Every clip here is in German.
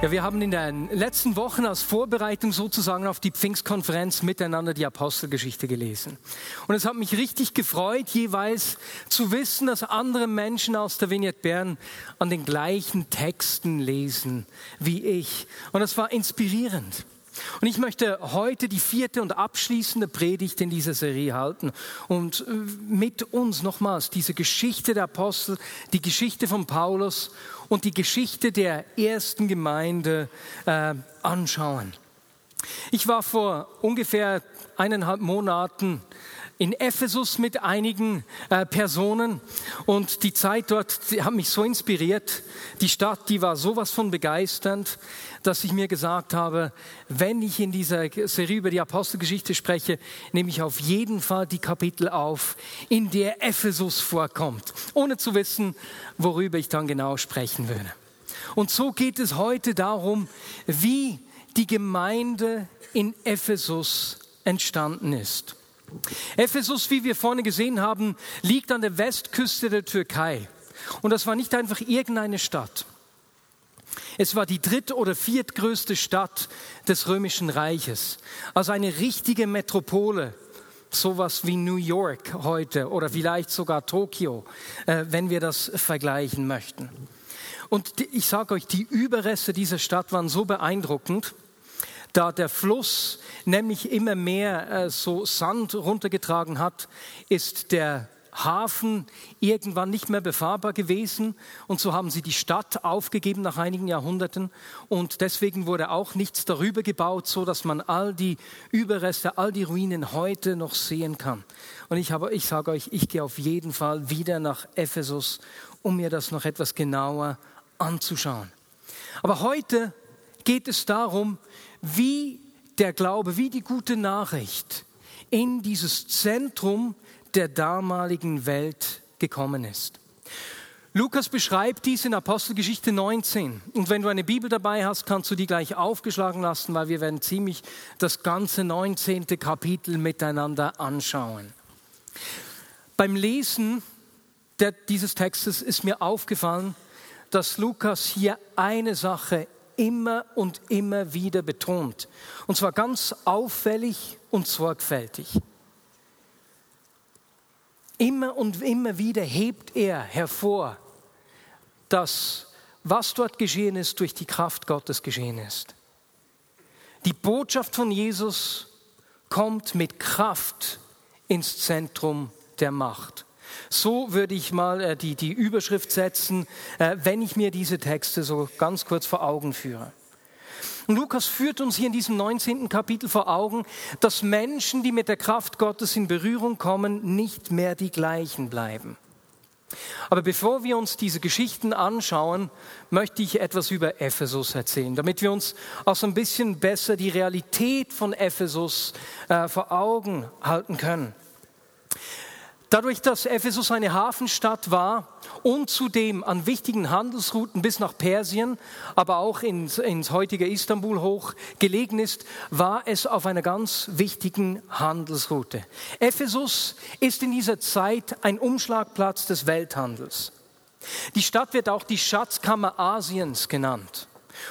Ja, wir haben in den letzten Wochen als Vorbereitung sozusagen auf die Pfingstkonferenz miteinander die Apostelgeschichte gelesen. Und es hat mich richtig gefreut, jeweils zu wissen, dass andere Menschen aus der Vignette Bern an den gleichen Texten lesen wie ich. Und das war inspirierend. Und ich möchte heute die vierte und abschließende Predigt in dieser Serie halten und äh, mit uns nochmals diese Geschichte der Apostel, die Geschichte von Paulus und die Geschichte der ersten Gemeinde äh, anschauen. Ich war vor ungefähr eineinhalb Monaten in Ephesus mit einigen äh, Personen und die Zeit dort die hat mich so inspiriert. Die Stadt, die war sowas von begeisternd, dass ich mir gesagt habe, wenn ich in dieser Serie über die Apostelgeschichte spreche, nehme ich auf jeden Fall die Kapitel auf, in der Ephesus vorkommt, ohne zu wissen, worüber ich dann genau sprechen würde. Und so geht es heute darum, wie die Gemeinde in Ephesus entstanden ist. Ephesus, wie wir vorne gesehen haben, liegt an der Westküste der Türkei. Und das war nicht einfach irgendeine Stadt. Es war die dritt- oder viertgrößte Stadt des römischen Reiches. Also eine richtige Metropole. Sowas wie New York heute oder vielleicht sogar Tokio, äh, wenn wir das vergleichen möchten. Und ich sage euch, die Überreste dieser Stadt waren so beeindruckend, da der Fluss nämlich immer mehr äh, so Sand runtergetragen hat, ist der Hafen irgendwann nicht mehr befahrbar gewesen und so haben sie die Stadt aufgegeben nach einigen Jahrhunderten und deswegen wurde auch nichts darüber gebaut, so dass man all die Überreste, all die Ruinen heute noch sehen kann. Und ich, habe, ich sage euch, ich gehe auf jeden Fall wieder nach Ephesus, um mir das noch etwas genauer anzuschauen. Aber heute geht es darum, wie der Glaube, wie die gute Nachricht in dieses Zentrum der damaligen Welt gekommen ist. Lukas beschreibt dies in Apostelgeschichte 19. Und wenn du eine Bibel dabei hast, kannst du die gleich aufgeschlagen lassen, weil wir werden ziemlich das ganze 19. Kapitel miteinander anschauen. Beim Lesen der, dieses Textes ist mir aufgefallen, dass Lukas hier eine Sache immer und immer wieder betont. Und zwar ganz auffällig und sorgfältig. Immer und immer wieder hebt er hervor, dass was dort geschehen ist, durch die Kraft Gottes geschehen ist. Die Botschaft von Jesus kommt mit Kraft ins Zentrum der Macht. So würde ich mal äh, die, die Überschrift setzen, äh, wenn ich mir diese Texte so ganz kurz vor Augen führe. Und Lukas führt uns hier in diesem 19. Kapitel vor Augen, dass Menschen, die mit der Kraft Gottes in Berührung kommen, nicht mehr die gleichen bleiben. Aber bevor wir uns diese Geschichten anschauen, möchte ich etwas über Ephesus erzählen, damit wir uns auch so ein bisschen besser die Realität von Ephesus äh, vor Augen halten können. Dadurch, dass Ephesus eine Hafenstadt war und zudem an wichtigen Handelsrouten bis nach Persien, aber auch ins, ins, heutige Istanbul hoch gelegen ist, war es auf einer ganz wichtigen Handelsroute. Ephesus ist in dieser Zeit ein Umschlagplatz des Welthandels. Die Stadt wird auch die Schatzkammer Asiens genannt.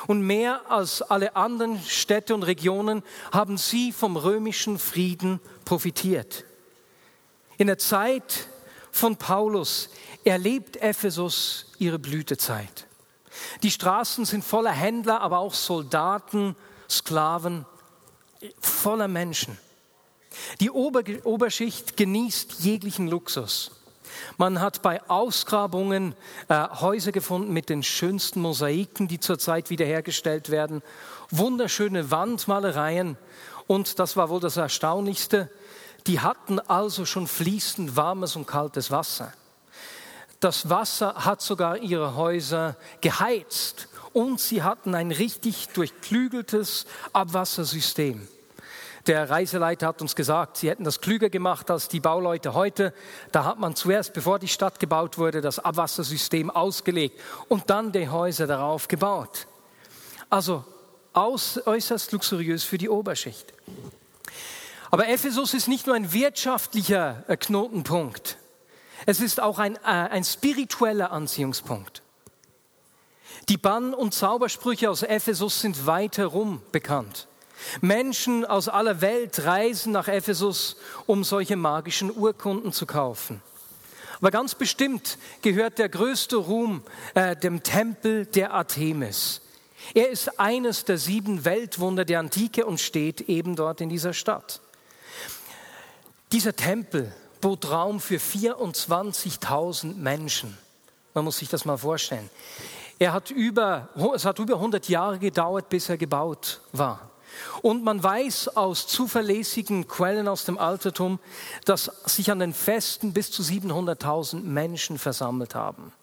Und mehr als alle anderen Städte und Regionen haben sie vom römischen Frieden profitiert. In der Zeit von Paulus erlebt Ephesus ihre Blütezeit. Die Straßen sind voller Händler, aber auch Soldaten, Sklaven, voller Menschen. Die Ober Oberschicht genießt jeglichen Luxus. Man hat bei Ausgrabungen äh, Häuser gefunden mit den schönsten Mosaiken, die zurzeit wiederhergestellt werden, wunderschöne Wandmalereien und das war wohl das Erstaunlichste, die hatten also schon fließend warmes und kaltes Wasser. Das Wasser hat sogar ihre Häuser geheizt und sie hatten ein richtig durchklügeltes Abwassersystem. Der Reiseleiter hat uns gesagt, sie hätten das klüger gemacht als die Bauleute heute. Da hat man zuerst, bevor die Stadt gebaut wurde, das Abwassersystem ausgelegt und dann die Häuser darauf gebaut. Also äußerst luxuriös für die Oberschicht. Aber Ephesus ist nicht nur ein wirtschaftlicher äh, Knotenpunkt, es ist auch ein, äh, ein spiritueller Anziehungspunkt. Die Bann- und Zaubersprüche aus Ephesus sind weit herum bekannt. Menschen aus aller Welt reisen nach Ephesus, um solche magischen Urkunden zu kaufen. Aber ganz bestimmt gehört der größte Ruhm äh, dem Tempel der Artemis. Er ist eines der sieben Weltwunder der Antike und steht eben dort in dieser Stadt. Dieser Tempel bot Raum für 24.000 Menschen. Man muss sich das mal vorstellen. Er hat über, es hat über 100 Jahre gedauert, bis er gebaut war. Und man weiß aus zuverlässigen Quellen aus dem Altertum, dass sich an den Festen bis zu 700.000 Menschen versammelt haben.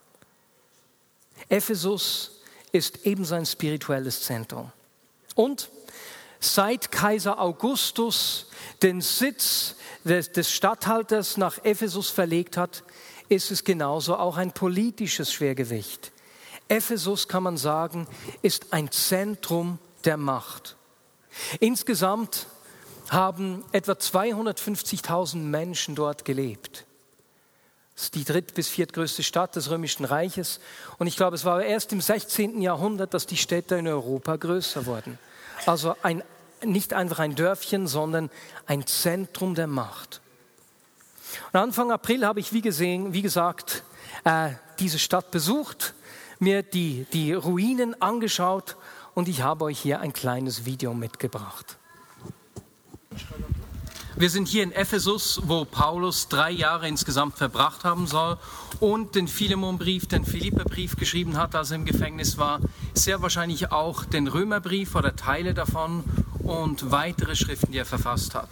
Ephesus ist ebenso ein spirituelles Zentrum. Und seit Kaiser Augustus den Sitz des, des Statthalters nach Ephesus verlegt hat, ist es genauso auch ein politisches Schwergewicht. Ephesus, kann man sagen, ist ein Zentrum der Macht. Insgesamt haben etwa 250.000 Menschen dort gelebt. Das ist die dritt- bis viertgrößte Stadt des Römischen Reiches. Und ich glaube, es war erst im 16. Jahrhundert, dass die Städte in Europa größer wurden. Also ein, nicht einfach ein Dörfchen, sondern ein Zentrum der Macht. Und Anfang April habe ich, wie, gesehen, wie gesagt, äh, diese Stadt besucht, mir die, die Ruinen angeschaut und ich habe euch hier ein kleines Video mitgebracht. Wir sind hier in Ephesus, wo Paulus drei Jahre insgesamt verbracht haben soll und den Philemonbrief, den Philipperbrief geschrieben hat, als er im Gefängnis war. Sehr wahrscheinlich auch den Römerbrief oder Teile davon und weitere Schriften, die er verfasst hat.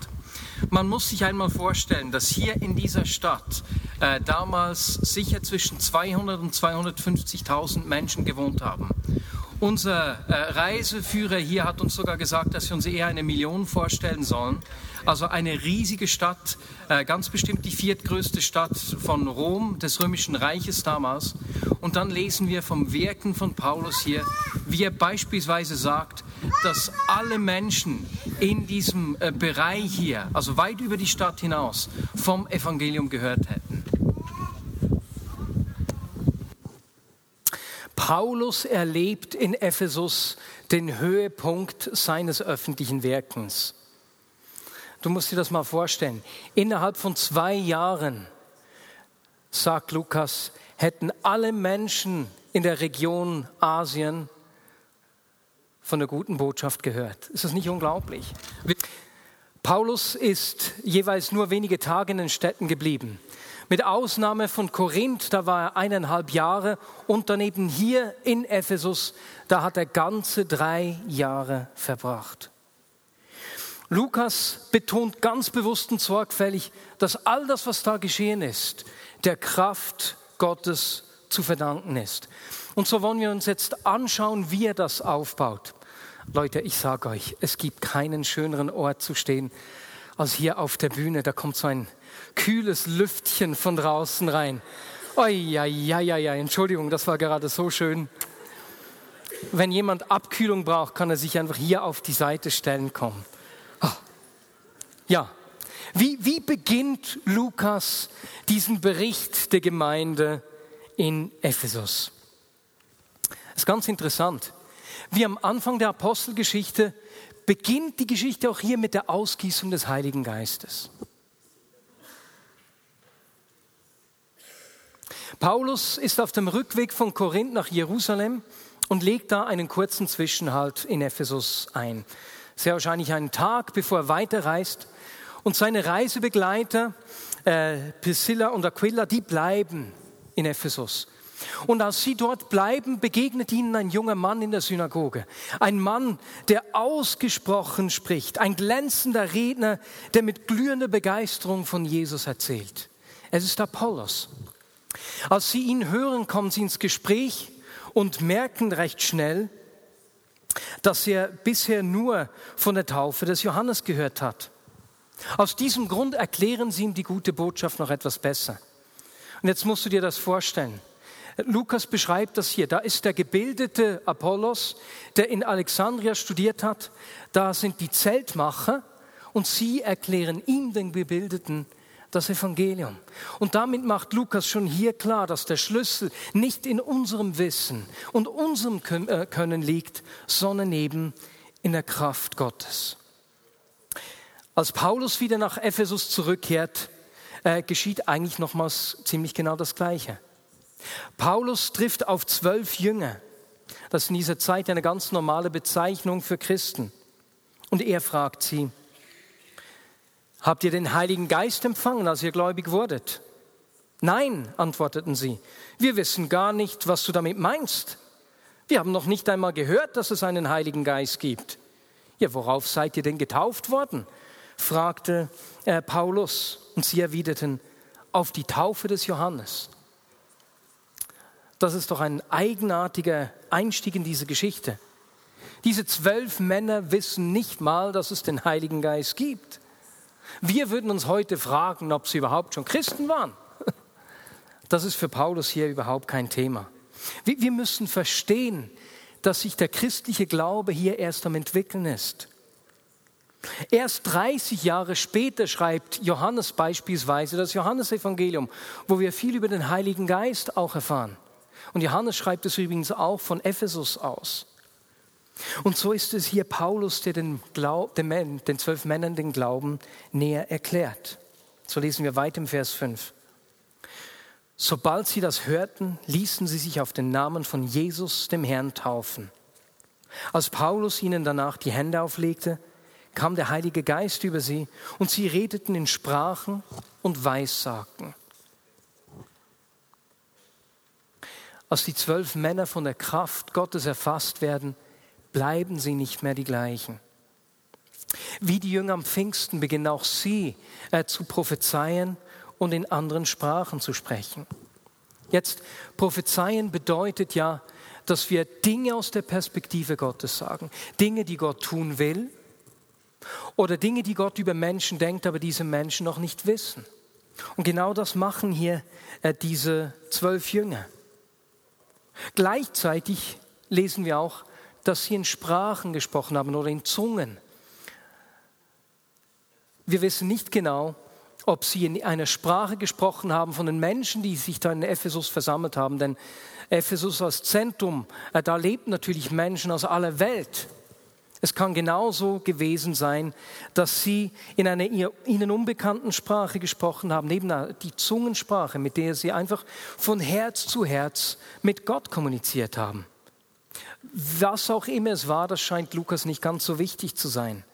Man muss sich einmal vorstellen, dass hier in dieser Stadt äh, damals sicher zwischen 200 und 250.000 Menschen gewohnt haben. Unser äh, Reiseführer hier hat uns sogar gesagt, dass wir uns eher eine Million vorstellen sollen. Also eine riesige Stadt, äh, ganz bestimmt die viertgrößte Stadt von Rom, des Römischen Reiches damals. Und dann lesen wir vom Wirken von Paulus hier, wie er beispielsweise sagt, dass alle Menschen in diesem äh, Bereich hier, also weit über die Stadt hinaus, vom Evangelium gehört hätten. Paulus erlebt in Ephesus den Höhepunkt seines öffentlichen Wirkens. Du musst dir das mal vorstellen. Innerhalb von zwei Jahren, sagt Lukas, hätten alle Menschen in der Region Asien von der guten Botschaft gehört. Ist das nicht unglaublich? Paulus ist jeweils nur wenige Tage in den Städten geblieben. Mit Ausnahme von Korinth, da war er eineinhalb Jahre und daneben hier in Ephesus, da hat er ganze drei Jahre verbracht. Lukas betont ganz bewusst und sorgfältig, dass all das, was da geschehen ist, der Kraft Gottes zu verdanken ist. Und so wollen wir uns jetzt anschauen, wie er das aufbaut. Leute, ich sage euch, es gibt keinen schöneren Ort zu stehen als hier auf der Bühne. Da kommt so ein kühles Lüftchen von draußen rein. Oi, ja, ja, ja, Entschuldigung, das war gerade so schön. Wenn jemand Abkühlung braucht, kann er sich einfach hier auf die Seite stellen kommen. Ja, wie, wie beginnt Lukas diesen Bericht der Gemeinde in Ephesus? Das ist ganz interessant. Wie am Anfang der Apostelgeschichte beginnt die Geschichte auch hier mit der Ausgießung des Heiligen Geistes. Paulus ist auf dem Rückweg von Korinth nach Jerusalem und legt da einen kurzen Zwischenhalt in Ephesus ein. Sehr wahrscheinlich einen Tag, bevor er weiterreist. Und seine Reisebegleiter, äh, Priscilla und Aquila, die bleiben in Ephesus. Und als sie dort bleiben, begegnet ihnen ein junger Mann in der Synagoge. Ein Mann, der ausgesprochen spricht. Ein glänzender Redner, der mit glühender Begeisterung von Jesus erzählt. Es ist Apollos. Als sie ihn hören, kommen sie ins Gespräch und merken recht schnell, dass er bisher nur von der Taufe des Johannes gehört hat. Aus diesem Grund erklären sie ihm die gute Botschaft noch etwas besser. Und jetzt musst du dir das vorstellen. Lukas beschreibt das hier. Da ist der gebildete Apollos, der in Alexandria studiert hat. Da sind die Zeltmacher und sie erklären ihm, den Gebildeten, das Evangelium. Und damit macht Lukas schon hier klar, dass der Schlüssel nicht in unserem Wissen und unserem äh, Können liegt, sondern eben in der Kraft Gottes. Als Paulus wieder nach Ephesus zurückkehrt, äh, geschieht eigentlich nochmals ziemlich genau das Gleiche. Paulus trifft auf zwölf Jünger. Das ist in dieser Zeit eine ganz normale Bezeichnung für Christen. Und er fragt sie, Habt ihr den Heiligen Geist empfangen, als ihr gläubig wurdet? Nein, antworteten sie. Wir wissen gar nicht, was du damit meinst. Wir haben noch nicht einmal gehört, dass es einen Heiligen Geist gibt. Ja, worauf seid ihr denn getauft worden? Fragte äh, Paulus. Und sie erwiderten, auf die Taufe des Johannes. Das ist doch ein eigenartiger Einstieg in diese Geschichte. Diese zwölf Männer wissen nicht mal, dass es den Heiligen Geist gibt. Wir würden uns heute fragen, ob sie überhaupt schon Christen waren. Das ist für Paulus hier überhaupt kein Thema. Wir müssen verstehen, dass sich der christliche Glaube hier erst am entwickeln ist. Erst 30 Jahre später schreibt Johannes beispielsweise das Johannesevangelium, wo wir viel über den Heiligen Geist auch erfahren. Und Johannes schreibt es übrigens auch von Ephesus aus. Und so ist es hier Paulus, der den, Glaub, den, den zwölf Männern den Glauben näher erklärt. So lesen wir weit im Vers 5. Sobald sie das hörten, ließen sie sich auf den Namen von Jesus, dem Herrn, taufen. Als Paulus ihnen danach die Hände auflegte, kam der Heilige Geist über sie und sie redeten in Sprachen und Weissagten. Als die zwölf Männer von der Kraft Gottes erfasst werden, bleiben sie nicht mehr die gleichen. Wie die Jünger am Pfingsten beginnen auch sie äh, zu prophezeien und in anderen Sprachen zu sprechen. Jetzt, prophezeien bedeutet ja, dass wir Dinge aus der Perspektive Gottes sagen. Dinge, die Gott tun will oder Dinge, die Gott über Menschen denkt, aber diese Menschen noch nicht wissen. Und genau das machen hier äh, diese zwölf Jünger. Gleichzeitig lesen wir auch, dass sie in Sprachen gesprochen haben oder in Zungen. Wir wissen nicht genau, ob sie in einer Sprache gesprochen haben von den Menschen, die sich da in Ephesus versammelt haben. Denn Ephesus als Zentrum, äh, da lebten natürlich Menschen aus aller Welt. Es kann genauso gewesen sein, dass sie in einer ihnen unbekannten Sprache gesprochen haben, neben die Zungensprache, mit der sie einfach von Herz zu Herz mit Gott kommuniziert haben. Was auch immer es war, das scheint Lukas nicht ganz so wichtig zu sein.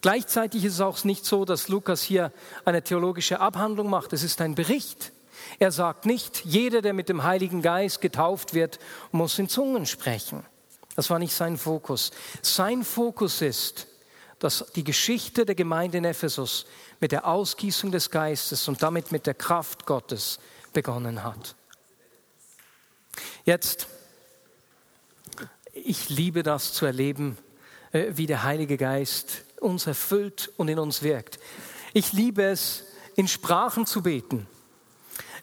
Gleichzeitig ist es auch nicht so, dass Lukas hier eine theologische Abhandlung macht. Es ist ein Bericht. Er sagt nicht, jeder, der mit dem Heiligen Geist getauft wird, muss in Zungen sprechen. Das war nicht sein Fokus. Sein Fokus ist, dass die Geschichte der Gemeinde in Ephesus mit der Ausgießung des Geistes und damit mit der Kraft Gottes begonnen hat. Jetzt ich liebe das zu erleben, äh, wie der Heilige Geist uns erfüllt und in uns wirkt. Ich liebe es, in Sprachen zu beten.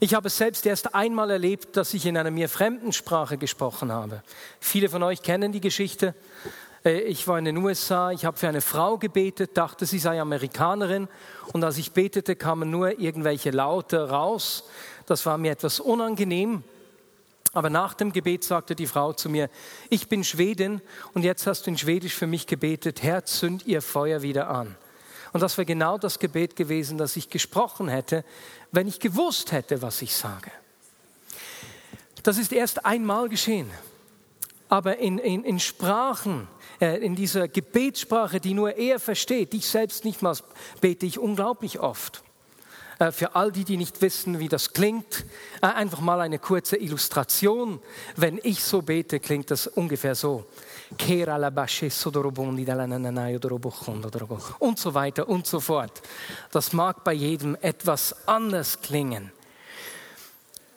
Ich habe es selbst erst einmal erlebt, dass ich in einer mir fremden Sprache gesprochen habe. Viele von euch kennen die Geschichte. Äh, ich war in den USA, ich habe für eine Frau gebetet, dachte, sie sei Amerikanerin und als ich betete, kamen nur irgendwelche Laute raus. Das war mir etwas unangenehm. Aber nach dem Gebet sagte die Frau zu mir, ich bin Schwedin und jetzt hast du in Schwedisch für mich gebetet, Herr, zünd ihr Feuer wieder an. Und das wäre genau das Gebet gewesen, das ich gesprochen hätte, wenn ich gewusst hätte, was ich sage. Das ist erst einmal geschehen. Aber in, in, in Sprachen, äh, in dieser Gebetssprache, die nur er versteht, ich selbst nicht mal, bete ich unglaublich oft. Äh, für all die, die nicht wissen, wie das klingt, äh, einfach mal eine kurze Illustration. Wenn ich so bete, klingt das ungefähr so. Und so weiter und so fort. Das mag bei jedem etwas anders klingen.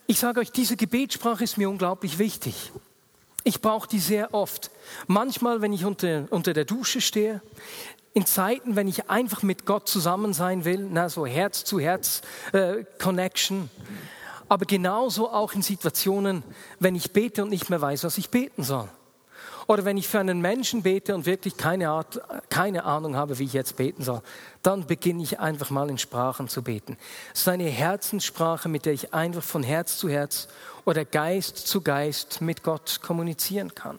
ich sage euch, diese Gebetssprache ist mir unglaublich wichtig. Ich brauche die sehr oft. Manchmal, wenn ich unter, unter der Dusche stehe, in Zeiten, wenn ich einfach mit Gott zusammen sein will, na, so Herz zu Herz äh, Connection. Aber genauso auch in Situationen, wenn ich bete und nicht mehr weiß, was ich beten soll. Oder wenn ich für einen Menschen bete und wirklich keine, Art, keine Ahnung habe, wie ich jetzt beten soll, dann beginne ich einfach mal in Sprachen zu beten. Es ist eine Herzenssprache, mit der ich einfach von Herz zu Herz oder Geist zu Geist mit Gott kommunizieren kann.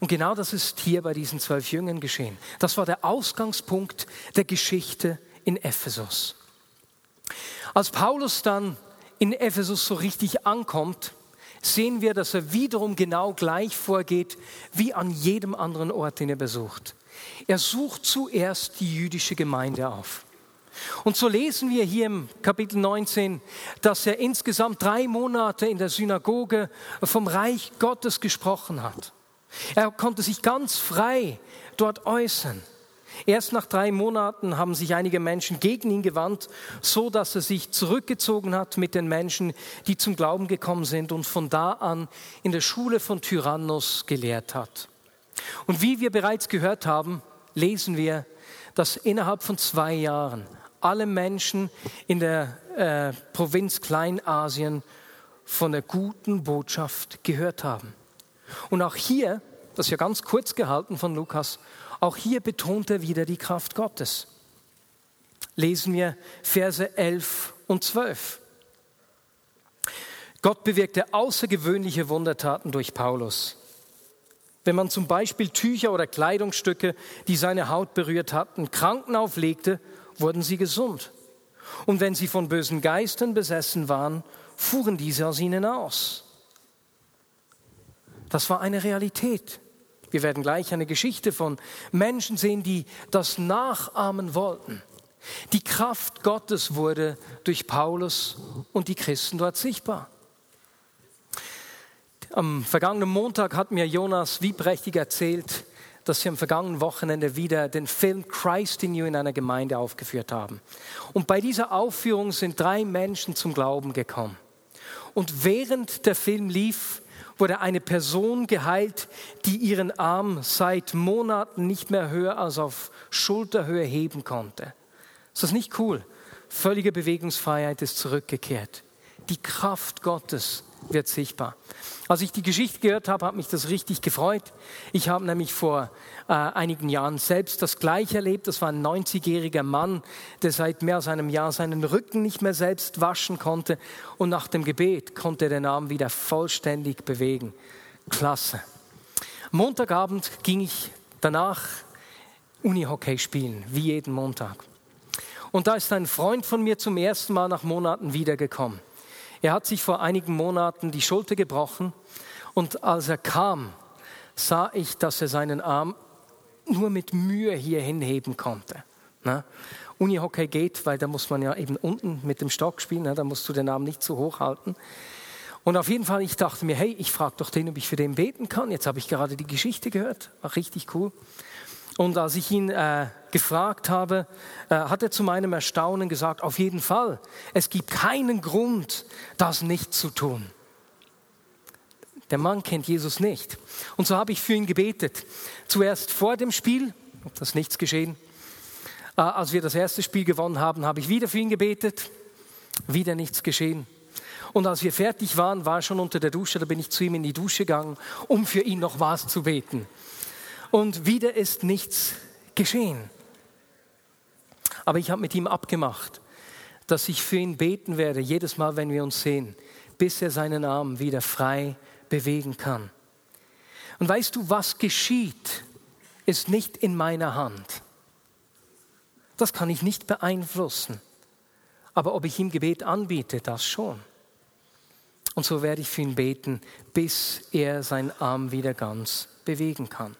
Und genau das ist hier bei diesen zwölf Jüngern geschehen. Das war der Ausgangspunkt der Geschichte in Ephesus. Als Paulus dann in Ephesus so richtig ankommt, sehen wir, dass er wiederum genau gleich vorgeht wie an jedem anderen Ort, den er besucht. Er sucht zuerst die jüdische Gemeinde auf. Und so lesen wir hier im Kapitel 19, dass er insgesamt drei Monate in der Synagoge vom Reich Gottes gesprochen hat. Er konnte sich ganz frei dort äußern. Erst nach drei Monaten haben sich einige Menschen gegen ihn gewandt, so dass er sich zurückgezogen hat mit den Menschen, die zum Glauben gekommen sind und von da an in der Schule von Tyrannus gelehrt hat. Und wie wir bereits gehört haben, lesen wir, dass innerhalb von zwei Jahren alle Menschen in der äh, Provinz Kleinasien von der guten Botschaft gehört haben. Und auch hier, das ist ja ganz kurz gehalten von Lukas, auch hier betont er wieder die Kraft Gottes. Lesen wir Verse 11 und 12. Gott bewirkte außergewöhnliche Wundertaten durch Paulus. Wenn man zum Beispiel Tücher oder Kleidungsstücke, die seine Haut berührt hatten, Kranken auflegte, wurden sie gesund. Und wenn sie von bösen Geistern besessen waren, fuhren diese aus ihnen aus. Das war eine Realität. Wir werden gleich eine Geschichte von Menschen sehen, die das nachahmen wollten. Die Kraft Gottes wurde durch Paulus und die Christen dort sichtbar. Am vergangenen Montag hat mir Jonas Wiebrächtig erzählt, dass sie am vergangenen Wochenende wieder den Film Christ in You in einer Gemeinde aufgeführt haben. Und bei dieser Aufführung sind drei Menschen zum Glauben gekommen. Und während der Film lief, wurde eine Person geheilt, die ihren Arm seit Monaten nicht mehr höher als auf Schulterhöhe heben konnte. Ist das nicht cool? Völlige Bewegungsfreiheit ist zurückgekehrt. Die Kraft Gottes wird sichtbar. Als ich die Geschichte gehört habe, hat mich das richtig gefreut. Ich habe nämlich vor äh, einigen Jahren selbst das Gleiche erlebt. Das war ein 90-jähriger Mann, der seit mehr als einem Jahr seinen Rücken nicht mehr selbst waschen konnte. Und nach dem Gebet konnte er den Arm wieder vollständig bewegen. Klasse. Montagabend ging ich danach Unihockey spielen, wie jeden Montag. Und da ist ein Freund von mir zum ersten Mal nach Monaten wiedergekommen. Er hat sich vor einigen Monaten die Schulter gebrochen und als er kam, sah ich, dass er seinen Arm nur mit Mühe hier hinheben konnte. Na? Unihockey geht, weil da muss man ja eben unten mit dem Stock spielen, na? da musst du den Arm nicht zu hoch halten. Und auf jeden Fall, ich dachte mir, hey, ich frage doch den, ob ich für den beten kann. Jetzt habe ich gerade die Geschichte gehört, war richtig cool. Und als ich ihn äh, gefragt habe, äh, hat er zu meinem Erstaunen gesagt, auf jeden Fall, es gibt keinen Grund, das nicht zu tun. Der Mann kennt Jesus nicht. Und so habe ich für ihn gebetet. Zuerst vor dem Spiel, da ist nichts geschehen. Äh, als wir das erste Spiel gewonnen haben, habe ich wieder für ihn gebetet. Wieder nichts geschehen. Und als wir fertig waren, war er schon unter der Dusche, da bin ich zu ihm in die Dusche gegangen, um für ihn noch was zu beten und wieder ist nichts geschehen. Aber ich habe mit ihm abgemacht, dass ich für ihn beten werde, jedes Mal, wenn wir uns sehen, bis er seinen Arm wieder frei bewegen kann. Und weißt du, was geschieht, ist nicht in meiner Hand. Das kann ich nicht beeinflussen. Aber ob ich ihm Gebet anbiete, das schon. Und so werde ich für ihn beten, bis er seinen Arm wieder ganz bewegen kann.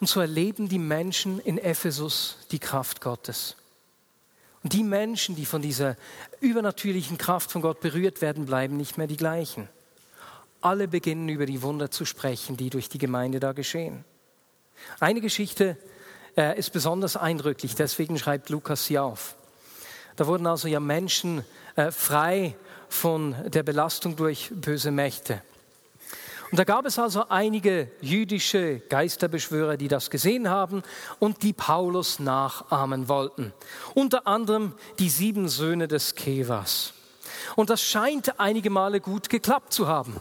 Und so erleben die Menschen in Ephesus die Kraft Gottes. Und die Menschen, die von dieser übernatürlichen Kraft von Gott berührt werden, bleiben nicht mehr die gleichen. Alle beginnen über die Wunder zu sprechen, die durch die Gemeinde da geschehen. Eine Geschichte äh, ist besonders eindrücklich, deswegen schreibt Lukas sie auf. Da wurden also ja Menschen äh, frei von der Belastung durch böse Mächte. Und da gab es also einige jüdische Geisterbeschwörer, die das gesehen haben und die Paulus nachahmen wollten. Unter anderem die sieben Söhne des Kevas. Und das scheint einige Male gut geklappt zu haben.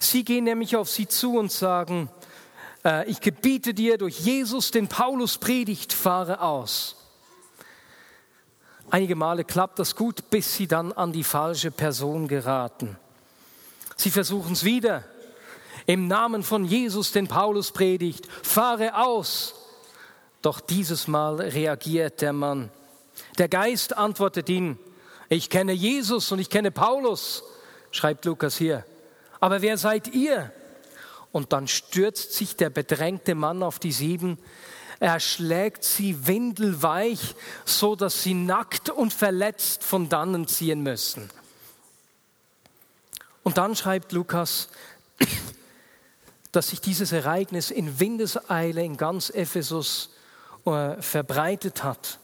Sie gehen nämlich auf sie zu und sagen, äh, ich gebiete dir durch Jesus, den Paulus predigt, fahre aus. Einige Male klappt das gut, bis sie dann an die falsche Person geraten. Sie versuchen es wieder im Namen von Jesus, den Paulus predigt, fahre aus. Doch dieses Mal reagiert der Mann. Der Geist antwortet ihn, ich kenne Jesus und ich kenne Paulus, schreibt Lukas hier. Aber wer seid ihr? Und dann stürzt sich der bedrängte Mann auf die sieben. Er schlägt sie windelweich, so dass sie nackt und verletzt von dannen ziehen müssen. Und dann schreibt Lukas, dass sich dieses Ereignis in Windeseile in ganz Ephesus äh, verbreitet hat.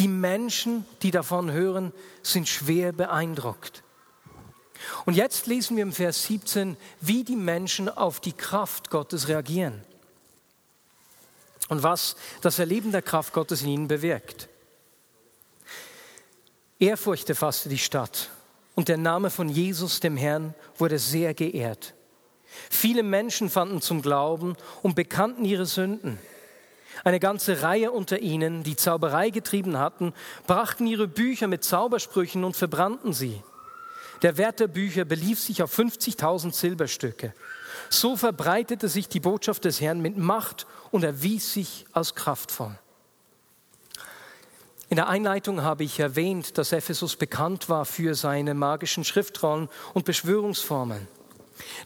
Die Menschen, die davon hören, sind schwer beeindruckt. Und jetzt lesen wir im Vers 17, wie die Menschen auf die Kraft Gottes reagieren und was das Erleben der Kraft Gottes in ihnen bewirkt. Ehrfurcht erfasste die Stadt und der Name von Jesus, dem Herrn, wurde sehr geehrt. Viele Menschen fanden zum Glauben und bekannten ihre Sünden. Eine ganze Reihe unter ihnen, die Zauberei getrieben hatten, brachten ihre Bücher mit Zaubersprüchen und verbrannten sie. Der Wert der Bücher belief sich auf 50.000 Silberstücke. So verbreitete sich die Botschaft des Herrn mit Macht und erwies sich als kraftvoll. In der Einleitung habe ich erwähnt, dass Ephesus bekannt war für seine magischen Schriftrollen und Beschwörungsformeln.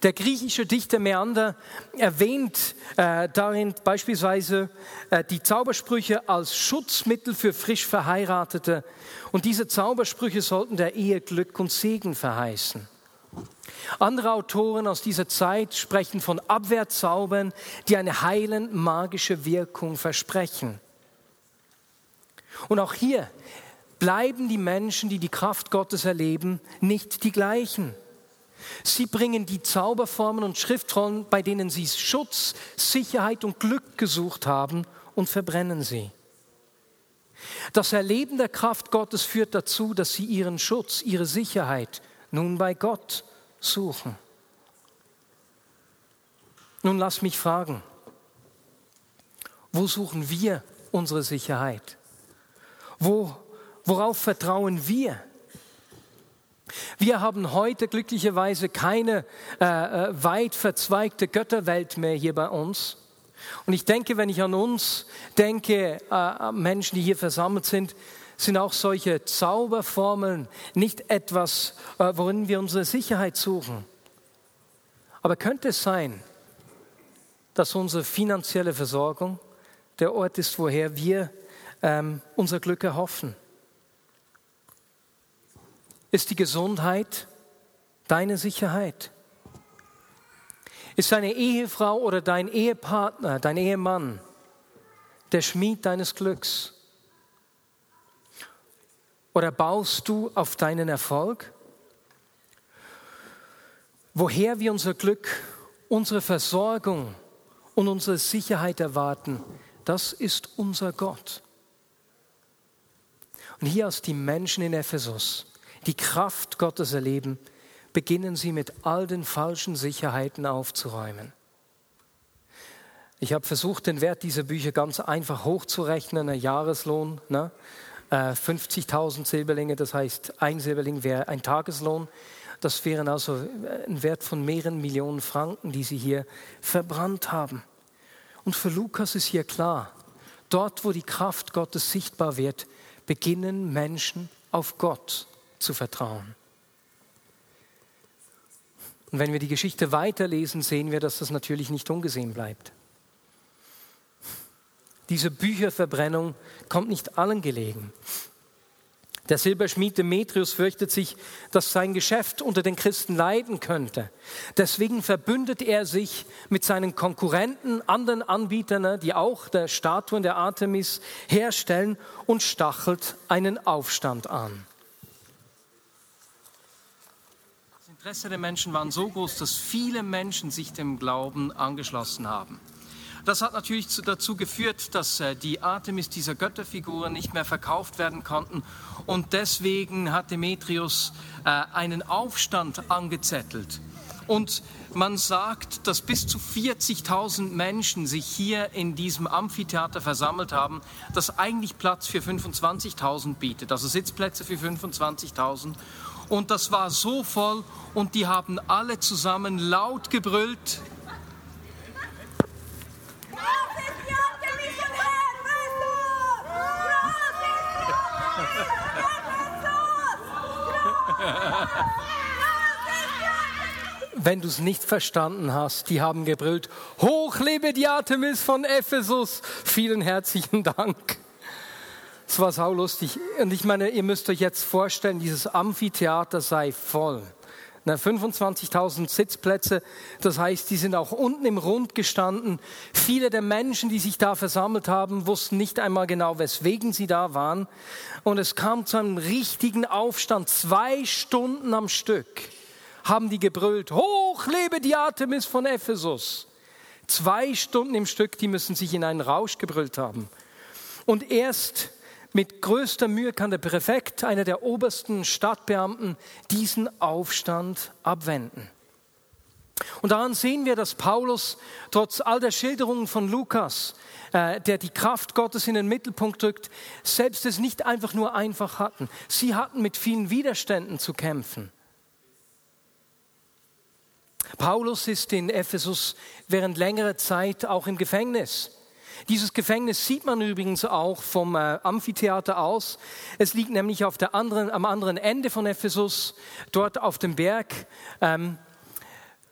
Der griechische Dichter Meander erwähnt äh, darin beispielsweise äh, die Zaubersprüche als Schutzmittel für frisch Verheiratete. Und diese Zaubersprüche sollten der Ehe Glück und Segen verheißen. Andere Autoren aus dieser Zeit sprechen von Abwehrzaubern, die eine heilend magische Wirkung versprechen. Und auch hier bleiben die Menschen, die die Kraft Gottes erleben, nicht die gleichen. Sie bringen die Zauberformen und Schriftrollen, bei denen sie Schutz, Sicherheit und Glück gesucht haben, und verbrennen sie. Das Erleben der Kraft Gottes führt dazu, dass sie ihren Schutz, ihre Sicherheit nun bei Gott suchen. Nun lass mich fragen, wo suchen wir unsere Sicherheit? Wo, worauf vertrauen wir? Wir haben heute glücklicherweise keine äh, äh, weit verzweigte Götterwelt mehr hier bei uns. Und ich denke, wenn ich an uns denke, äh, Menschen, die hier versammelt sind, sind auch solche Zauberformeln nicht etwas, äh, worin wir unsere Sicherheit suchen. Aber könnte es sein, dass unsere finanzielle Versorgung der Ort ist, woher wir ähm, unser Glück erhoffen? Ist die Gesundheit deine Sicherheit? Ist deine Ehefrau oder dein Ehepartner, dein Ehemann der Schmied deines Glücks? Oder baust du auf deinen Erfolg? Woher wir unser Glück, unsere Versorgung und unsere Sicherheit erwarten, das ist unser Gott. Und hier aus die Menschen in Ephesus die Kraft Gottes erleben, beginnen sie mit all den falschen Sicherheiten aufzuräumen. Ich habe versucht, den Wert dieser Bücher ganz einfach hochzurechnen, ein Jahreslohn, ne? 50.000 äh, Silberlinge, das heißt, ein Silberling wäre ein Tageslohn. Das wären also äh, ein Wert von mehreren Millionen Franken, die sie hier verbrannt haben. Und für Lukas ist hier klar, dort, wo die Kraft Gottes sichtbar wird, beginnen Menschen auf Gott zu vertrauen. Und wenn wir die Geschichte weiterlesen, sehen wir, dass das natürlich nicht ungesehen bleibt. Diese Bücherverbrennung kommt nicht allen gelegen. Der Silberschmied Demetrius fürchtet sich, dass sein Geschäft unter den Christen leiden könnte. Deswegen verbündet er sich mit seinen Konkurrenten, anderen Anbietern, die auch der Statuen der Artemis herstellen und stachelt einen Aufstand an. Interesse der Menschen war so groß, dass viele Menschen sich dem Glauben angeschlossen haben. Das hat natürlich dazu geführt, dass äh, die Artemis dieser Götterfiguren nicht mehr verkauft werden konnten und deswegen hat Demetrius äh, einen Aufstand angezettelt. Und man sagt, dass bis zu 40.000 Menschen sich hier in diesem Amphitheater versammelt haben, das eigentlich Platz für 25.000 bietet, also Sitzplätze für 25.000. Und das war so voll und die haben alle zusammen laut gebrüllt, wenn du es nicht verstanden hast, die haben gebrüllt, hoch lebe die Artemis von Ephesus. Vielen herzlichen Dank. Es war saulustig. Und ich meine, ihr müsst euch jetzt vorstellen, dieses Amphitheater sei voll. 25.000 Sitzplätze, das heißt, die sind auch unten im Rund gestanden. Viele der Menschen, die sich da versammelt haben, wussten nicht einmal genau, weswegen sie da waren. Und es kam zu einem richtigen Aufstand, zwei Stunden am Stück haben die gebrüllt, hoch lebe die Artemis von Ephesus. Zwei Stunden im Stück, die müssen sich in einen Rausch gebrüllt haben. Und erst mit größter Mühe kann der Präfekt, einer der obersten Stadtbeamten, diesen Aufstand abwenden. Und daran sehen wir, dass Paulus trotz all der Schilderungen von Lukas, äh, der die Kraft Gottes in den Mittelpunkt drückt, selbst es nicht einfach nur einfach hatten. Sie hatten mit vielen Widerständen zu kämpfen. Paulus ist in Ephesus während längerer Zeit auch im Gefängnis. Dieses Gefängnis sieht man übrigens auch vom äh, Amphitheater aus. Es liegt nämlich auf der anderen, am anderen Ende von Ephesus, dort auf dem Berg. Ähm,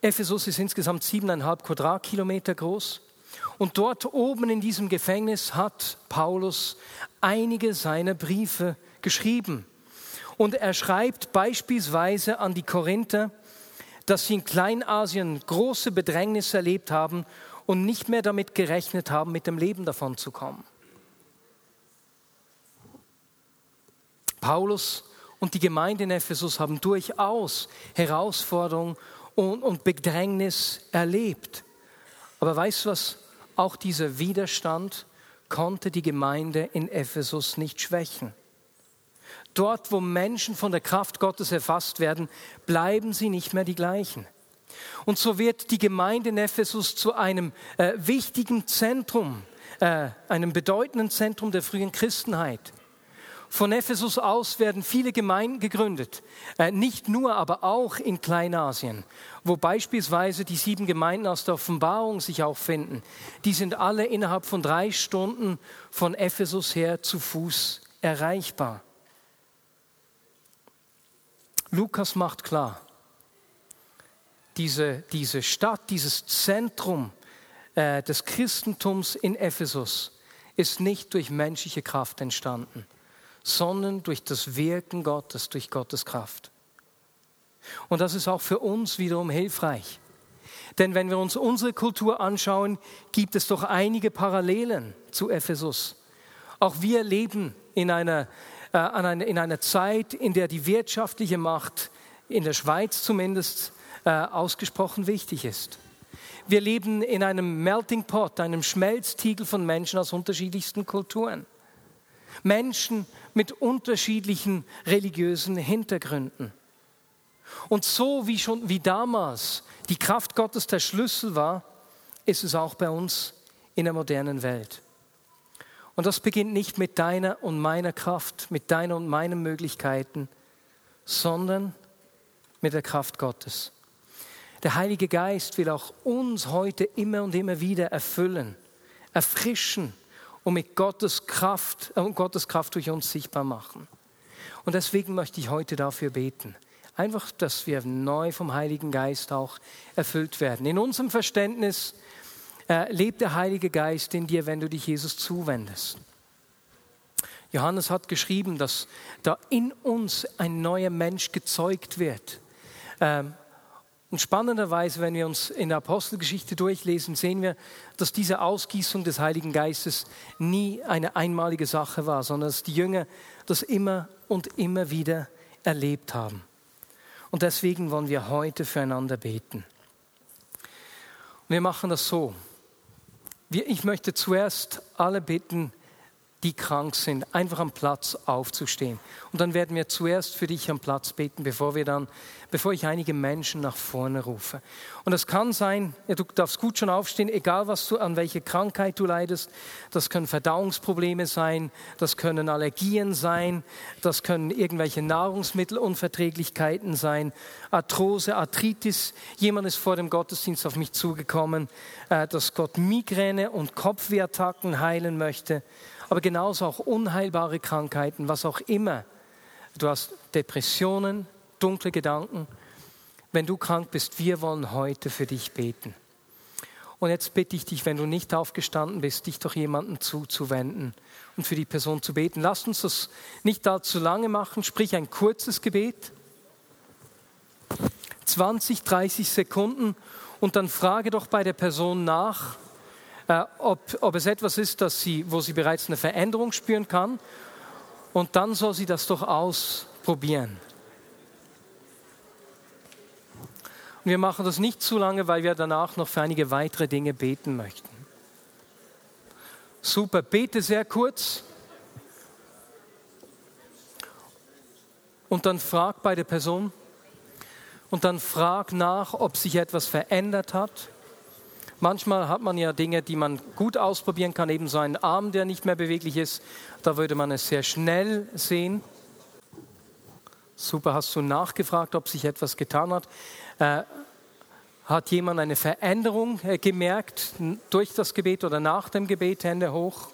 Ephesus ist insgesamt siebeneinhalb Quadratkilometer groß. Und dort oben in diesem Gefängnis hat Paulus einige seiner Briefe geschrieben. Und er schreibt beispielsweise an die Korinther, dass sie in Kleinasien große Bedrängnis erlebt haben und nicht mehr damit gerechnet haben, mit dem Leben davon zu kommen. Paulus und die Gemeinde in Ephesus haben durchaus Herausforderungen und, und Bedrängnis erlebt. Aber weißt du was? Auch dieser Widerstand konnte die Gemeinde in Ephesus nicht schwächen. Dort, wo Menschen von der Kraft Gottes erfasst werden, bleiben sie nicht mehr die gleichen. Und so wird die Gemeinde in Ephesus zu einem äh, wichtigen Zentrum, äh, einem bedeutenden Zentrum der frühen Christenheit. Von Ephesus aus werden viele Gemeinden gegründet, äh, nicht nur, aber auch in Kleinasien, wo beispielsweise die sieben Gemeinden aus der Offenbarung sich auch finden. Die sind alle innerhalb von drei Stunden von Ephesus her zu Fuß erreichbar. Lukas macht klar, diese, diese Stadt, dieses Zentrum äh, des Christentums in Ephesus ist nicht durch menschliche Kraft entstanden, sondern durch das Wirken Gottes, durch Gottes Kraft. Und das ist auch für uns wiederum hilfreich. Denn wenn wir uns unsere Kultur anschauen, gibt es doch einige Parallelen zu Ephesus. Auch wir leben in einer äh, in einer Zeit, in der die wirtschaftliche Macht in der Schweiz zumindest äh, ausgesprochen wichtig ist. Wir leben in einem Melting Pot, einem Schmelztiegel von Menschen aus unterschiedlichsten Kulturen. Menschen mit unterschiedlichen religiösen Hintergründen. Und so wie schon wie damals die Kraft Gottes der Schlüssel war, ist es auch bei uns in der modernen Welt. Und das beginnt nicht mit deiner und meiner Kraft, mit deiner und meinen Möglichkeiten, sondern mit der Kraft Gottes. Der Heilige Geist will auch uns heute immer und immer wieder erfüllen, erfrischen und mit Gottes Kraft, äh, Gottes Kraft durch uns sichtbar machen. Und deswegen möchte ich heute dafür beten. Einfach, dass wir neu vom Heiligen Geist auch erfüllt werden. In unserem Verständnis äh, lebt der Heilige Geist in dir, wenn du dich Jesus zuwendest. Johannes hat geschrieben, dass da in uns ein neuer Mensch gezeugt wird. Ähm, und spannenderweise, wenn wir uns in der Apostelgeschichte durchlesen, sehen wir, dass diese Ausgießung des Heiligen Geistes nie eine einmalige Sache war, sondern dass die Jünger das immer und immer wieder erlebt haben. Und deswegen wollen wir heute füreinander beten. Und wir machen das so. Ich möchte zuerst alle bitten, die krank sind, einfach am Platz aufzustehen. Und dann werden wir zuerst für dich am Platz beten, bevor wir dann, bevor ich einige Menschen nach vorne rufe. Und das kann sein, ja, du darfst gut schon aufstehen, egal was du, an welche Krankheit du leidest. Das können Verdauungsprobleme sein, das können Allergien sein, das können irgendwelche Nahrungsmittelunverträglichkeiten sein, Arthrose, Arthritis. Jemand ist vor dem Gottesdienst auf mich zugekommen, äh, dass Gott Migräne und Kopfwehattacken heilen möchte aber genauso auch unheilbare Krankheiten, was auch immer. Du hast Depressionen, dunkle Gedanken. Wenn du krank bist, wir wollen heute für dich beten. Und jetzt bitte ich dich, wenn du nicht aufgestanden bist, dich doch jemandem zuzuwenden und für die Person zu beten. Lass uns das nicht allzu lange machen, sprich ein kurzes Gebet. 20, 30 Sekunden und dann frage doch bei der Person nach, äh, ob, ob es etwas ist, das sie, wo sie bereits eine Veränderung spüren kann. Und dann soll sie das doch ausprobieren. Und wir machen das nicht zu lange, weil wir danach noch für einige weitere Dinge beten möchten. Super, bete sehr kurz. Und dann frag bei der Person. Und dann frag nach, ob sich etwas verändert hat. Manchmal hat man ja Dinge, die man gut ausprobieren kann, eben so einen Arm, der nicht mehr beweglich ist. Da würde man es sehr schnell sehen. Super, hast du nachgefragt, ob sich etwas getan hat? Äh, hat jemand eine Veränderung äh, gemerkt durch das Gebet oder nach dem Gebet? Hände hoch.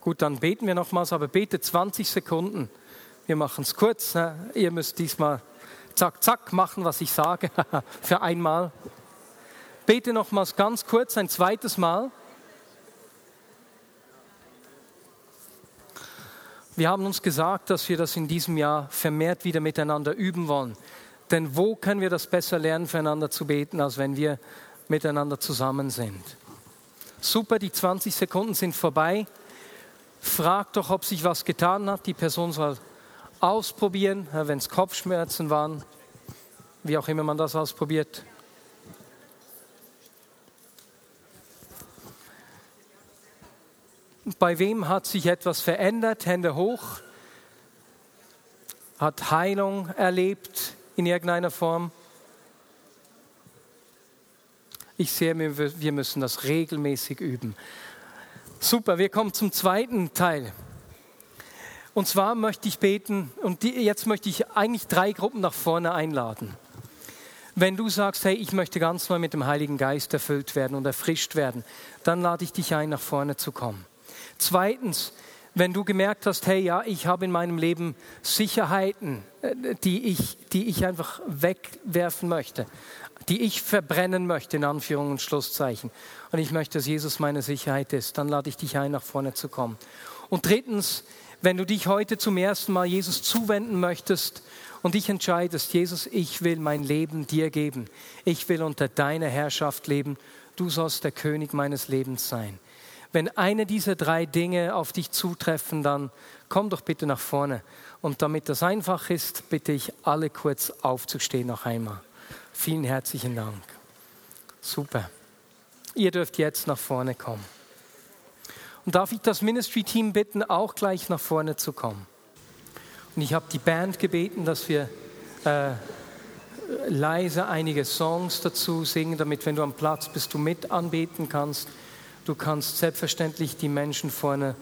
Gut, dann beten wir nochmals, aber bete 20 Sekunden. Wir machen es kurz. Ne? Ihr müsst diesmal zack, zack machen, was ich sage, für einmal. Bete nochmals ganz kurz ein zweites Mal. Wir haben uns gesagt, dass wir das in diesem Jahr vermehrt wieder miteinander üben wollen. Denn wo können wir das besser lernen, füreinander zu beten, als wenn wir miteinander zusammen sind? Super, die 20 Sekunden sind vorbei. Frag doch, ob sich was getan hat. Die Person soll ausprobieren, wenn es Kopfschmerzen waren, wie auch immer man das ausprobiert. Bei wem hat sich etwas verändert? Hände hoch. Hat Heilung erlebt in irgendeiner Form? Ich sehe, wir müssen das regelmäßig üben. Super, wir kommen zum zweiten Teil. Und zwar möchte ich beten, und die, jetzt möchte ich eigentlich drei Gruppen nach vorne einladen. Wenn du sagst, hey, ich möchte ganz neu mit dem Heiligen Geist erfüllt werden und erfrischt werden, dann lade ich dich ein, nach vorne zu kommen. Zweitens, wenn du gemerkt hast, hey, ja, ich habe in meinem Leben Sicherheiten, äh, die ich, die ich einfach wegwerfen möchte, die ich verbrennen möchte, in Anführungs- und Schlusszeichen, und ich möchte, dass Jesus meine Sicherheit ist, dann lade ich dich ein, nach vorne zu kommen. Und drittens, wenn du dich heute zum ersten Mal Jesus zuwenden möchtest und dich entscheidest, Jesus, ich will mein Leben dir geben. Ich will unter deiner Herrschaft leben. Du sollst der König meines Lebens sein. Wenn eine dieser drei Dinge auf dich zutreffen, dann komm doch bitte nach vorne. Und damit das einfach ist, bitte ich alle kurz aufzustehen noch einmal. Vielen herzlichen Dank. Super. Ihr dürft jetzt nach vorne kommen. Und darf ich das Ministry-Team bitten, auch gleich nach vorne zu kommen? Und ich habe die Band gebeten, dass wir äh, leise einige Songs dazu singen, damit, wenn du am Platz bist, du mit anbeten kannst. Du kannst selbstverständlich die Menschen vorne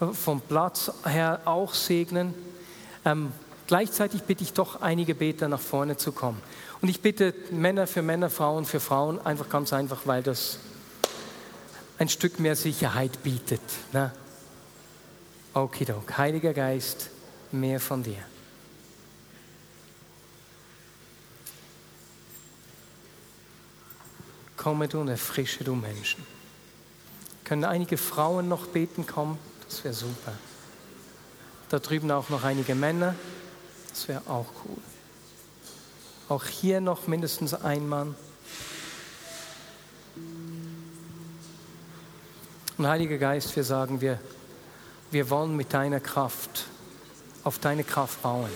äh, vom Platz her auch segnen. Ähm, gleichzeitig bitte ich doch einige Beter nach vorne zu kommen. Und ich bitte Männer für Männer, Frauen für Frauen, einfach ganz einfach, weil das ein Stück mehr Sicherheit bietet. Ne? Okidok, Heiliger Geist, mehr von dir. Komme du und erfrische du Menschen. Können einige Frauen noch beten kommen? Das wäre super. Da drüben auch noch einige Männer. Das wäre auch cool. Auch hier noch mindestens ein Mann. Und Heiliger Geist, wir sagen, wir, wir wollen mit deiner Kraft auf deine Kraft bauen.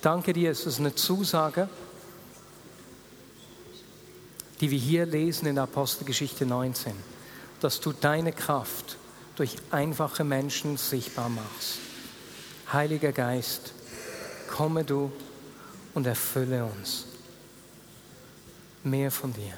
Danke dir, es ist eine Zusage, die wir hier lesen in Apostelgeschichte 19, dass du deine Kraft durch einfache Menschen sichtbar machst. Heiliger Geist, komme du und erfülle uns. Mehr von dir.